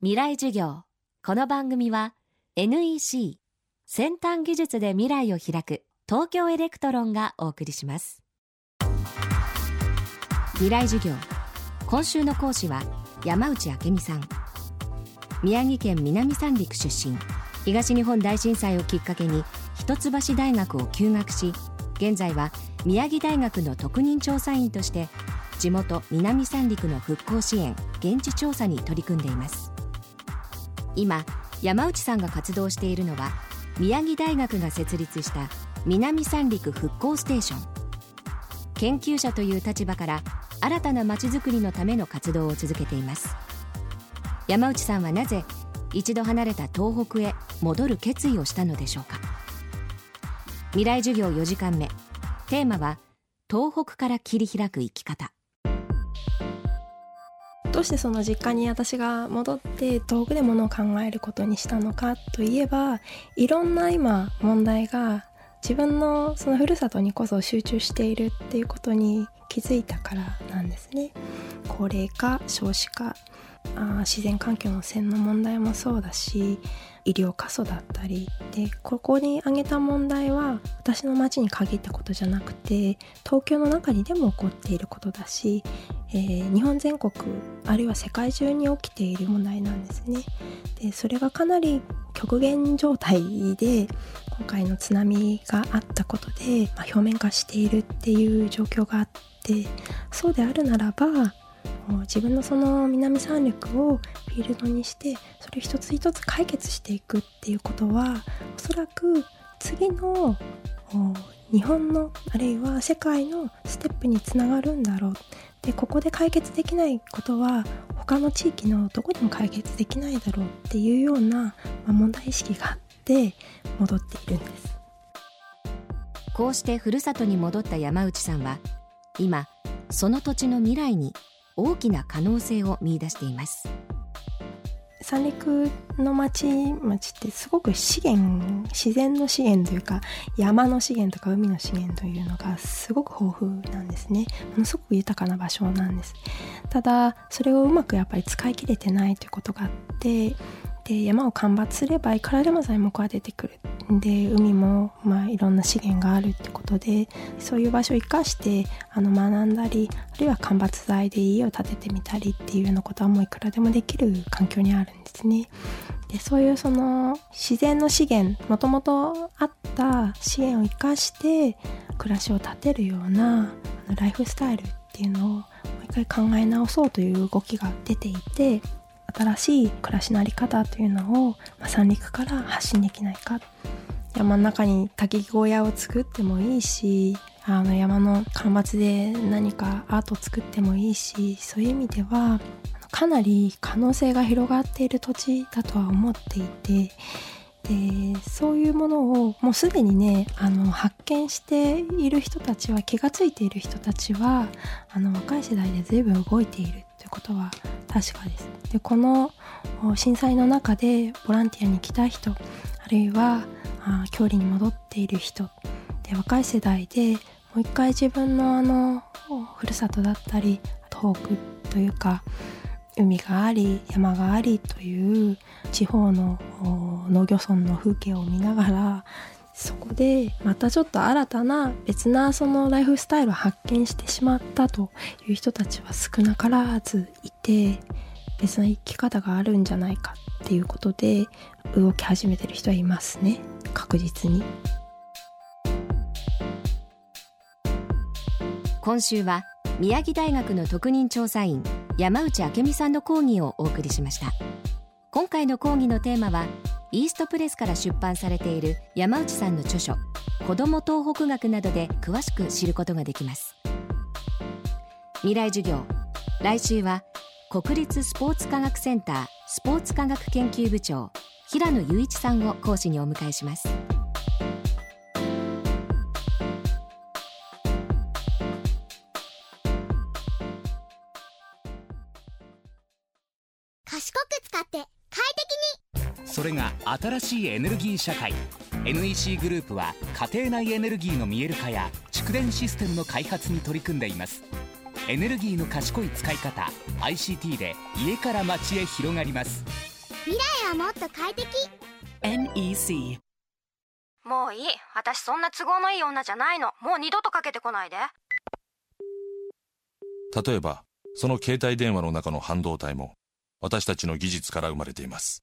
未来授業。この番組は NEC 先端技術で未来を開く東京エレクトロンがお送りします。未来授業。今週の講師は山内明美さん。宮城県南三陸出身。東日本大震災をきっかけに一橋大学を休学し現在は宮城大学の特任調査員として地元南三陸の復興支援現地調査に取り組んでいます。今山内さんが活動しているのは宮城大学が設立した南三陸復興ステーション。研究者という立場から新たなまちづくりのための活動を続けています。山内さんはなぜ一度離れた東北へ戻る決意をしたのでしょうか。未来授業4時間目。テーマは東北から切り開く生き方。どうしてその実家に私が戻って東北でものを考えることにしたのかといえばいろんな今問題が自分のそのふるさとにこそ集中しているっていうことに気づいたからなんですね。高齢化少子化あ自然環境の線の問題もそうだし医療過疎だったりでここに挙げた問題は私の町に限ったことじゃなくて東京の中にでも起こっていることだし、えー、日本全国あるいは世界中に起きている問題なんですね。でそれがかなり極限状態で今回の津波があったことで、まあ、表面化しているっていう状況があってそうであるならば自分のその南三陸をフィールドにしてそれ一つ一つ解決していくっていうことはおそらく次の日本のあるいは世界のステップにつながるんだろう。でここで解決できないことは他の地域のどこでも解決できないだろうっていうような、ま、問題意識があって戻っているんです。こうしてふるさとに戻った山内さんは今その土地の未来に大きな可能性を見出しています。三陸の町町ってすごく資源自然の資源というか山の資源とか海の資源というのがすごく豊富なんですね。ものすごく豊かな場所なんです。ただそれをうまくやっぱり使い切れてないということがあってで山を間伐すればいくらでも材木が出てくるで海も、まあ、いろんな資源があるってことでそういう場所を生かしてあの学んだりあるいは間伐材で家を建ててみたりっていうようなことはもういくらでもできる環境にあるんですね。でそういうその自然の資源もともとあった資源を生かして暮らしを立てるようなライフスタイルっていうのをもう一回考え直そうという動きが出ていて新しい暮らしの在り方というのを、まあ、三陸から発信できないか。山の中に焚き小屋を作ってもいいしあの山の干ばつで何かアートを作ってもいいしそういう意味ではかなり可能性が広がっている土地だとは思っていてでそういうものをもうすでにねあの発見している人たちは気が付いている人たちはあの若い世代で随分動いているということは確かです。でこの震災の中でボランティアに来た人あるいはあ郷里に戻っている人で若い世代でもう一回自分のあのふるさとだったり東北というか海があり山がありという地方の農業村の風景を見ながらそこでまたちょっと新たな別なそのライフスタイルを発見してしまったという人たちは少なからずいて別な生き方があるんじゃないかっていうことで動き始めてる人はいますね。確実に。今週は宮城大学の特任調査員山内明美さんの講義をお送りしました。今回の講義のテーマはイーストプレスから出版されている山内さんの著書子ども東北学などで詳しく知ることができます。未来授業来週は国立スポーツ科学センタースポーツ科学研究部長平野雄一さんを講師にお迎えします。賢く使って快適それが新しいエネルギー社会。NEC グループは家庭内エネルギーの見える化や蓄電システムの開発に取り組んでいます。エネルギーの賢い使い方 ICT で家から街へ広がります。未来はもっと快適。NEC もういい。私そんな都合のいい女じゃないの。もう二度とかけてこないで。例えばその携帯電話の中の半導体も私たちの技術から生まれています